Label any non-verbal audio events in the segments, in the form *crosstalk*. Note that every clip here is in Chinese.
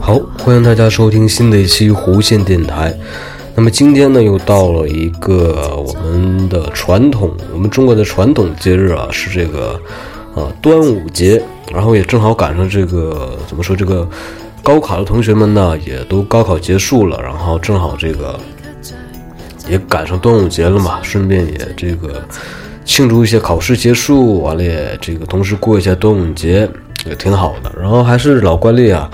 好，欢迎大家收听新的一期弧线电台。那么今天呢，又到了一个我们的传统，我们中国的传统节日啊，是这个啊端午节。然后也正好赶上这个怎么说这个高考的同学们呢，也都高考结束了，然后正好这个也赶上端午节了嘛，顺便也这个庆祝一些考试结束，完了也這個同时过一下端午节，也挺好的。然后还是老惯例啊。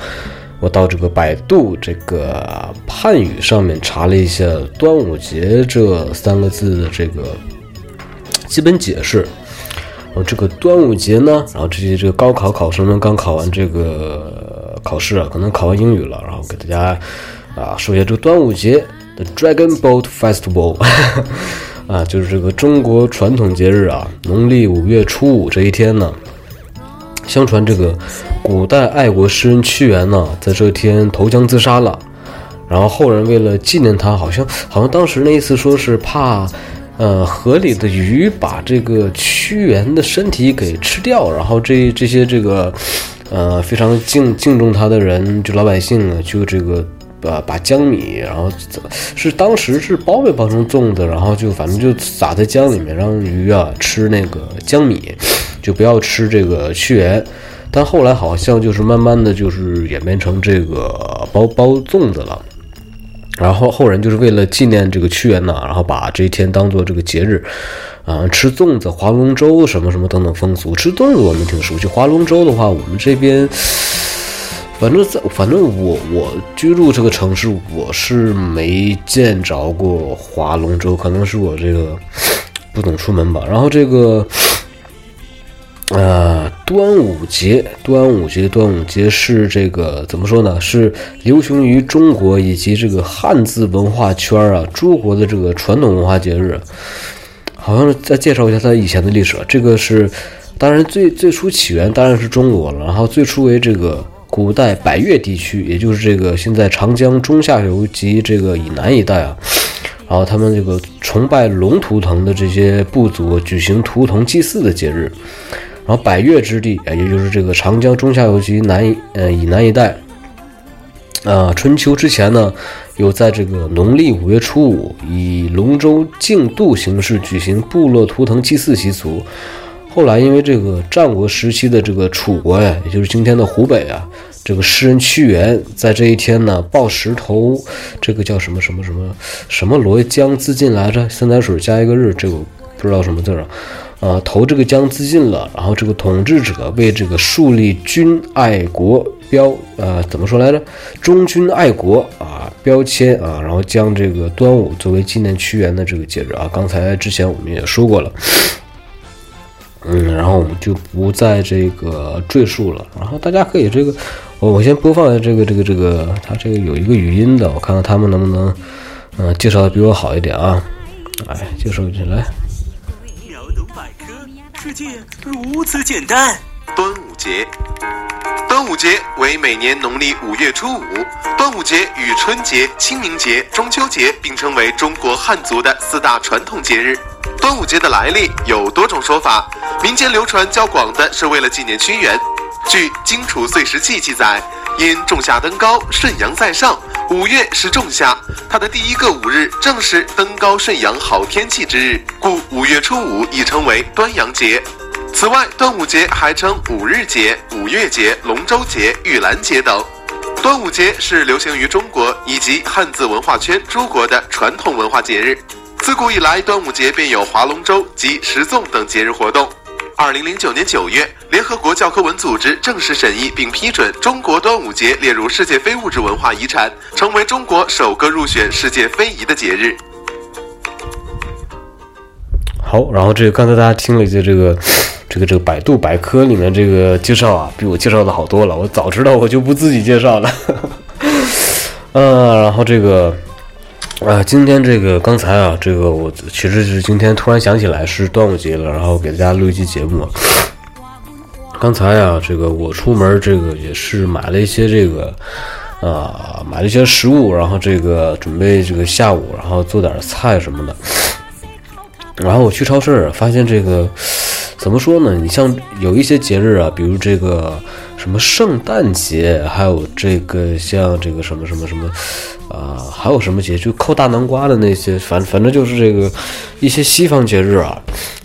我到这个百度这个汉语上面查了一下“端午节”这三个字的这个基本解释。然後這個端午节呢，然后这些这个高考考生们刚考完这个考试啊，可能考完英语了，然后给大家啊说一下这个端午节的 Dragon Boat Festival，啊，就是这个中国传统节日啊，农历五月初五这一天呢。相传这个古代爱国诗人屈原呢，在这天投江自杀了，然后后人为了纪念他，好像好像当时那意思说是怕，呃，河里的鱼把这个屈原的身体给吃掉，然后这这些这个，呃，非常敬敬重他的人，就老百姓呢，就这个，呃，把江米，然後是当时是包没包成粽子，然后就反正就撒在江里面，让鱼啊吃那个江米。就不要吃这个屈原，但后来好像就是慢慢的就是演变成这个包包粽子了。然后后人就是为了纪念这个屈原呢，然后把这一天当做这个节日，啊、吃粽子、划龙舟什么什么等等风俗。吃粽子我们挺熟悉，划龙舟的话，我们这边，反正在反正我我居住这个城市，我是没见着过划龙舟，可能是我这个 *sniffs* 不懂出门吧。然后这个。呃，端午节，端午节，端午节是这个怎么说呢？是流行于中国以及这个汉字文化圈啊，诸国的这个传统文化节日。好像再介绍一下它以前的历史。这个是，当然最最初起源当然是中国了，然后最初为这个古代百越地区，也就是这个现在长江中下游及这个以南一带啊，然后他们这个崇拜龙图腾的这些部族举行图腾祭祀的节日。然后百越之地，也就是这个长江中下游及南呃以南一带，啊、春秋之前呢，有在这个农历五月初五以龙舟竞渡形式举行部落图腾祭祀习俗。后来因为这个战国时期的这个楚国呀，也就是今天的湖北啊，这个诗人屈原在这一天呢抱石头，这个叫什么什么什么什么罗江自尽来着，三点水加一个日，这个不知道什么字啊。啊，投这个江自尽了，然后这个统治者为这个树立君爱国标，呃，怎么说来着？忠君爱国啊标签啊，然后将这个端午作为纪念屈原的这个节日啊。刚才之前我们也说过了，嗯，然后我们就不再这个赘述了。然后大家可以这个，我我先播放一下这个这个这个，它这个有一个语音的，我看看他们能不能，嗯、介绍的比我好一点啊。哎，介绍一下來。世界如此简单。端午节，端午节为每年农历五月初五。端午节与春节、清明节、中秋节并称为中国汉族的四大传统节日。端午节的来历有多种说法，民间流传较广的是为了纪念屈原。据《荆楚岁时记》记载。因仲夏登高，顺阳在上，五月是仲夏，它的第一个五日正是登高顺阳好天气之日，故五月初五亦称为端阳节。此外，端午节还称五日节、五月节、龙舟节、玉兰节等。端午节是流行于中国以及汉字文化圈诸国的传统文化节日。自古以来，端午节便有划龙舟及食粽等节日活动。二零零九年九月，联合国教科文组织正式审议并批准中国端午节列入世界非物质文化遗产，成为中国首个入选世界非遗的节日。好，然后这个刚才大家听了一些这个。这个这个百度百科里面这个介绍啊，比我介绍的好多了。我早知道我就不自己介绍了。*laughs* 呃，然后这个啊，今天这个刚才啊，这个我其实是今天突然想起来是端午节了，然后给大家录一期节目。刚才啊，这个我出门这个也是买了一些这个啊，买了一些食物，然后这个准备这个下午然后做点菜什么的。然后我去超市发现这个。怎么说呢？你像有一些节日啊，比如这个什么圣诞节，还有这个像这个什么什么什么，啊，还有什么节就扣大南瓜的那些，反反正就是这个一些西方节日啊，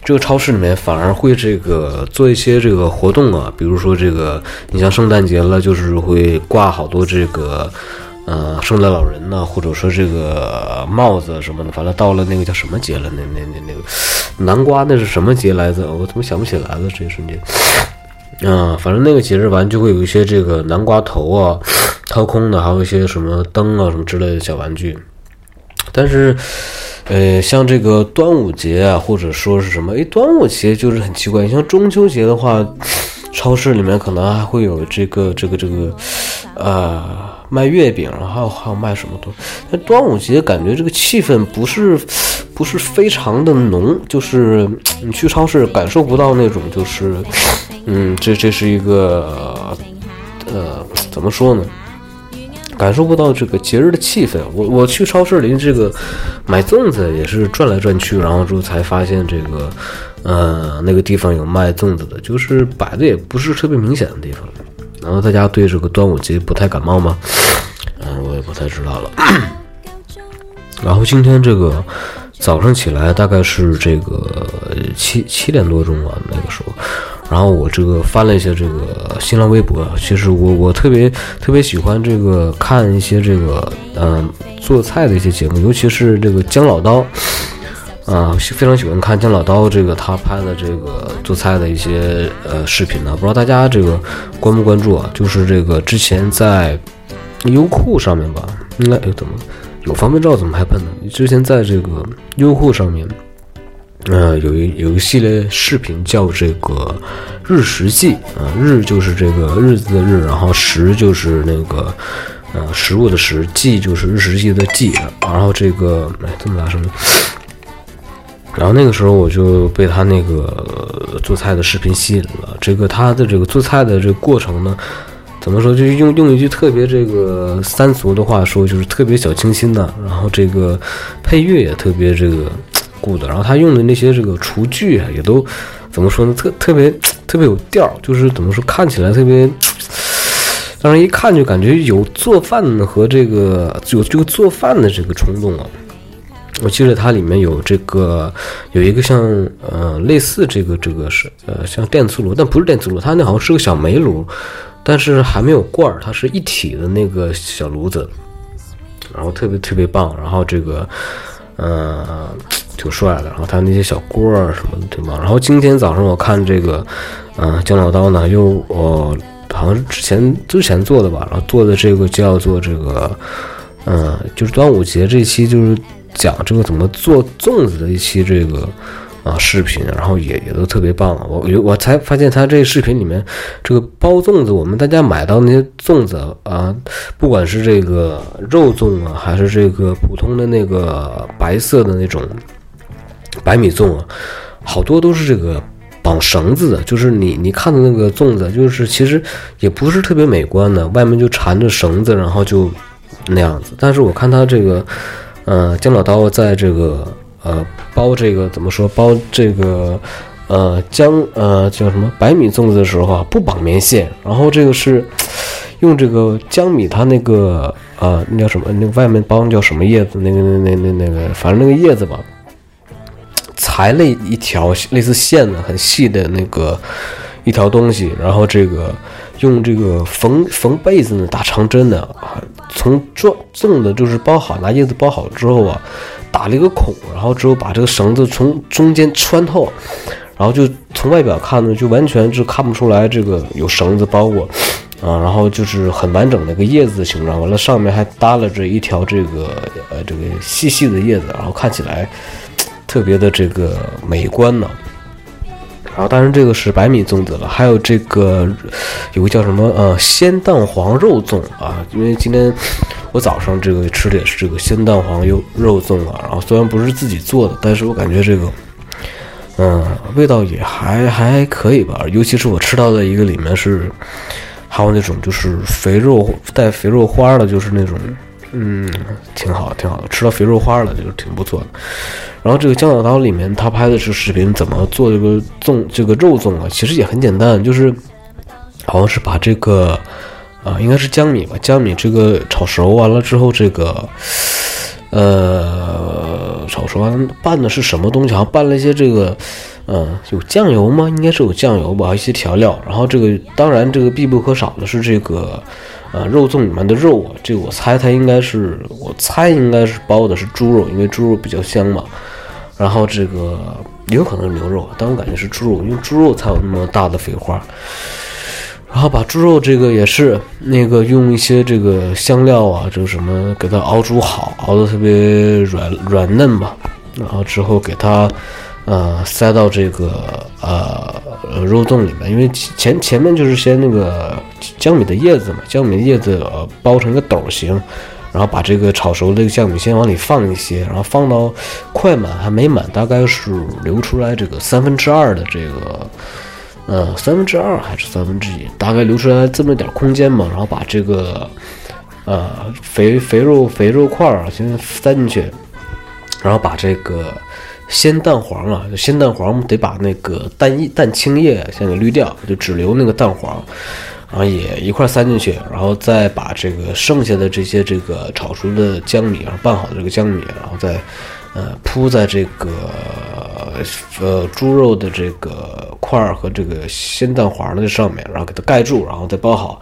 这个超市里面反而会这个做一些这个活动啊，比如说这个你像圣诞节了，就是会挂好多这个。呃，圣诞老人呢，或者说这个帽子什么的，反正到了那个叫什么节了？那那那那个南瓜那是什么节来着？我怎么想不起来了？这一瞬间，嗯，反正那个节日完就会有一些这个南瓜头啊，掏空的，还有一些什么灯啊什么之类的小玩具。但是，呃，像这个端午节啊，或者说是什么？哎，端午节就是很奇怪。像中秋节的话，超市里面可能还会有这个这个这个，啊。卖月饼，然后还有还有卖什么东西？那端午节感觉这个气氛不是不是非常的浓，就是你去超市感受不到那种，就是嗯，这这是一个呃，怎么说呢？感受不到这个节日的气氛。我我去超市里这个买粽子也是转来转去，然后之后才发现这个呃那个地方有卖粽子的，就是摆的也不是特别明显的地方。然后大家对这个端午节不太感冒吗？嗯，我也不太知道了。*coughs* 然后今天这个早上起来大概是这个七七点多钟啊，那个时候，然后我这个翻了一下这个新浪微博。其实我我特别特别喜欢这个看一些这个嗯做菜的一些节目，尤其是这个姜老刀。啊，非常喜欢看姜老刀这个他拍的这个做菜的一些呃视频呢，不知道大家这个关不关注啊？就是这个之前在优酷上面吧，应该哎怎么有方便照怎么还喷呢？之前在这个优酷上面，呃有一有一系列视频叫这个日食记啊，日就是这个日子的日，然后食就是那个呃食物的食，记就是日食记的记，然后这个哎这么大声。然后那个时候我就被他那个做菜的视频吸引了。这个他的这个做菜的这个过程呢，怎么说？就用用一句特别这个三俗的话说，就是特别小清新的。然后这个配乐也特别这个 good。然后他用的那些这个厨具啊，也都怎么说呢？特特别特别有调，就是怎么说？看起来特别让人一看就感觉有做饭和这个有这个做饭的这个冲动啊。我记得它里面有这个，有一个像呃类似这个这个是呃像电磁炉，但不是电磁炉，它那好像是个小煤炉，但是还没有罐儿，它是一体的那个小炉子，然后特别特别棒，然后这个呃挺帅的，然后它那些小锅儿什么的挺棒。然后今天早上我看这个呃姜老刀呢，又我好像是之前之前做的吧，然后做的这个叫做这个嗯就是端午节这期就是。讲这个怎么做粽子的一期这个啊视频，然后也也都特别棒。我我才发现他这视频里面这个包粽子，我们大家买到那些粽子啊，不管是这个肉粽啊，还是这个普通的那个白色的那种白米粽啊，好多都是这个绑绳子的。就是你你看的那个粽子，就是其实也不是特别美观的，外面就缠着绳子，然后就那样子。但是我看他这个。呃，姜老刀在这个呃包这个怎么说包这个呃姜呃叫什么白米粽子的时候啊，不绑棉线，然后这个是用这个姜米它那个啊，那叫什么？那外面包叫什么叶子？那个那那那那个，反正那个叶子吧，裁了一条类似线的很细的那个一条东西，然后这个用这个缝缝被子呢打长针的啊，从种种的就是包好，拿叶子包好之后啊，打了一个孔，然后之后把这个绳子从中间穿透。然后就从外表看呢，就完全就看不出来这个有绳子包裹，啊，然后就是很完整的一个叶子的形状，完了上面还搭了这一条这个呃这个细细的叶子，然后看起来特别的这个美观呢。然后当然这个是白米粽子了，还有这个有个叫什么呃鲜蛋黄肉粽啊，因为今天我早上这个吃的也是这个鲜蛋黄肉肉粽啊，然后虽然不是自己做的，但是我感觉这个。嗯，味道也还还可以吧，尤其是我吃到的一个里面是，还有那种就是肥肉带肥肉花的，就是那种，嗯，挺好挺好的，吃到肥肉花了就是挺不错的。然后这个姜小刀里面他拍的是视频，怎么做这个粽这个肉粽啊？其实也很简单，就是好像是把这个啊，应该是江米吧，江米这个炒熟完了之后，这个呃。炒熟完拌的是什么东西？好像拌了一些这个，嗯，有酱油吗？应该是有酱油吧，一些调料。然后这个当然这个必不可少的是这个，呃，肉粽里面的肉啊。这个我猜它应该是，我猜应该是包的是猪肉，因为猪肉比较香嘛。然后这个也有可能是牛肉，但我感觉是猪肉，因为猪肉才有那么大的肥花。然后把猪肉这个也是那个用一些这个香料啊，这个什么给它熬煮好，熬得特别软软嫩吧。然后之后给它呃塞到这个呃肉粽里面，因为前前面就是先那个江米的叶子嘛，江米的叶子包成一个斗形，然后把这个炒熟的酱米先往里放一些，然后放到快满还没满，大概是留出来这个三分之二的这个。呃，三分之二还是三分之一，大概留出来这么点空间嘛，然后把这个呃肥肥肉肥肉块儿先塞进去，然后把这个鲜蛋黄啊，鲜蛋黄得把那个蛋液蛋清液先给滤掉，就只留那个蛋黄，然后也一块塞进去，然后再把这个剩下的这些这个炒熟的江米，然后拌好的这个江米，然后再呃铺在这个。呃，猪肉的这个块儿和这个鲜蛋黄的上面，然后给它盖住，然后再包好。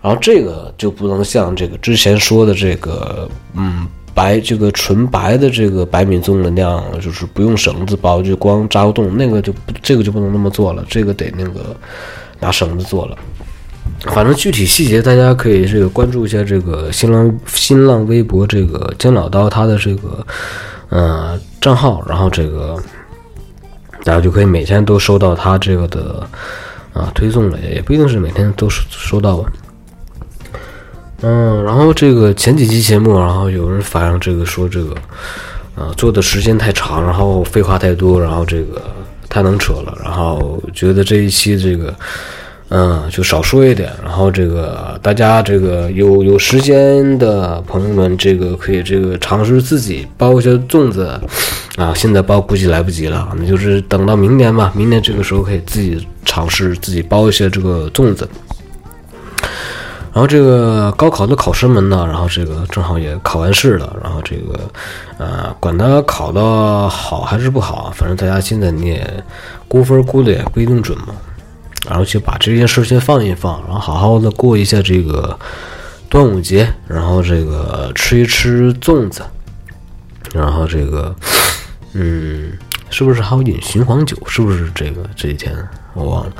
然后这个就不能像这个之前说的这个，嗯，白这个纯白的这个白米粽的那样，就是不用绳子包，就光扎个洞，那个就这个就不能那么做了，这个得那个拿绳子做了。反正具体细节大家可以这个关注一下这个新浪新浪微博这个姜老刀他的这个呃账号，然后这个。大家就可以每天都收到他这个的啊推送了，也不一定是每天都收收到吧。嗯，然后这个前几期节目，然后有人反映这个说这个啊做的时间太长，然后废话太多，然后这个太能扯了，然后觉得这一期这个。嗯，就少说一点，然后这个大家这个有有时间的朋友们，这个可以这个尝试自己包一些粽子，啊，现在包估计来不及了，那就是等到明年吧，明年这个时候可以自己尝试自己包一些这个粽子。然后这个高考的考生们呢，然后这个正好也考完试了，然后这个，呃，管他考的好还是不好，反正大家现在你也估分估的也不一定准嘛。然后就把这件事先放一放，然后好好的过一下这个端午节，然后这个吃一吃粽子，然后这个，嗯，是不是还有饮雄黄酒？是不是这个这几天我忘了？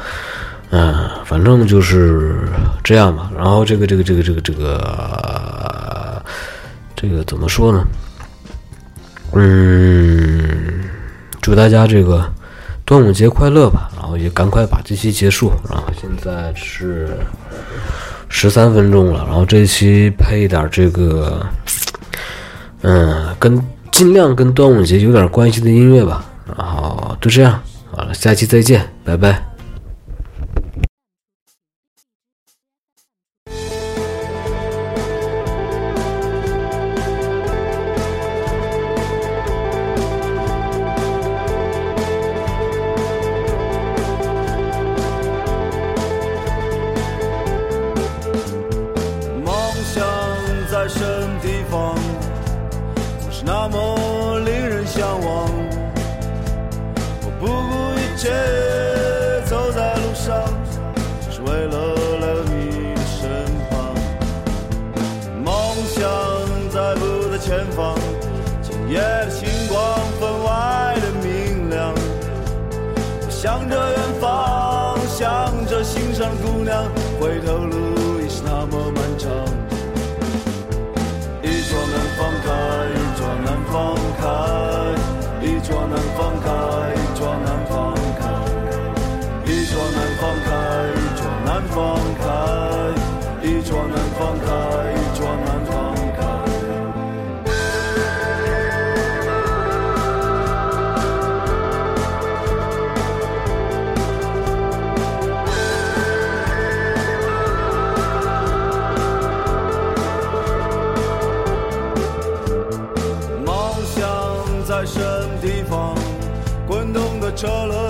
嗯，反正就是这样吧。然后这个这个这个这个这个这个怎么说呢？嗯，祝大家这个。端午节快乐吧！然后也赶快把这期结束。然后现在是十三分钟了。然后这期配一点这个，嗯，跟尽量跟端午节有点关系的音乐吧。然后就这样，好了，下期再见，拜拜。一切走在路上只是为了来到你的身旁。梦想在不在前方今夜的星光分外的明亮。想着远方想着心上的姑娘回头路已是那么漫长。滚动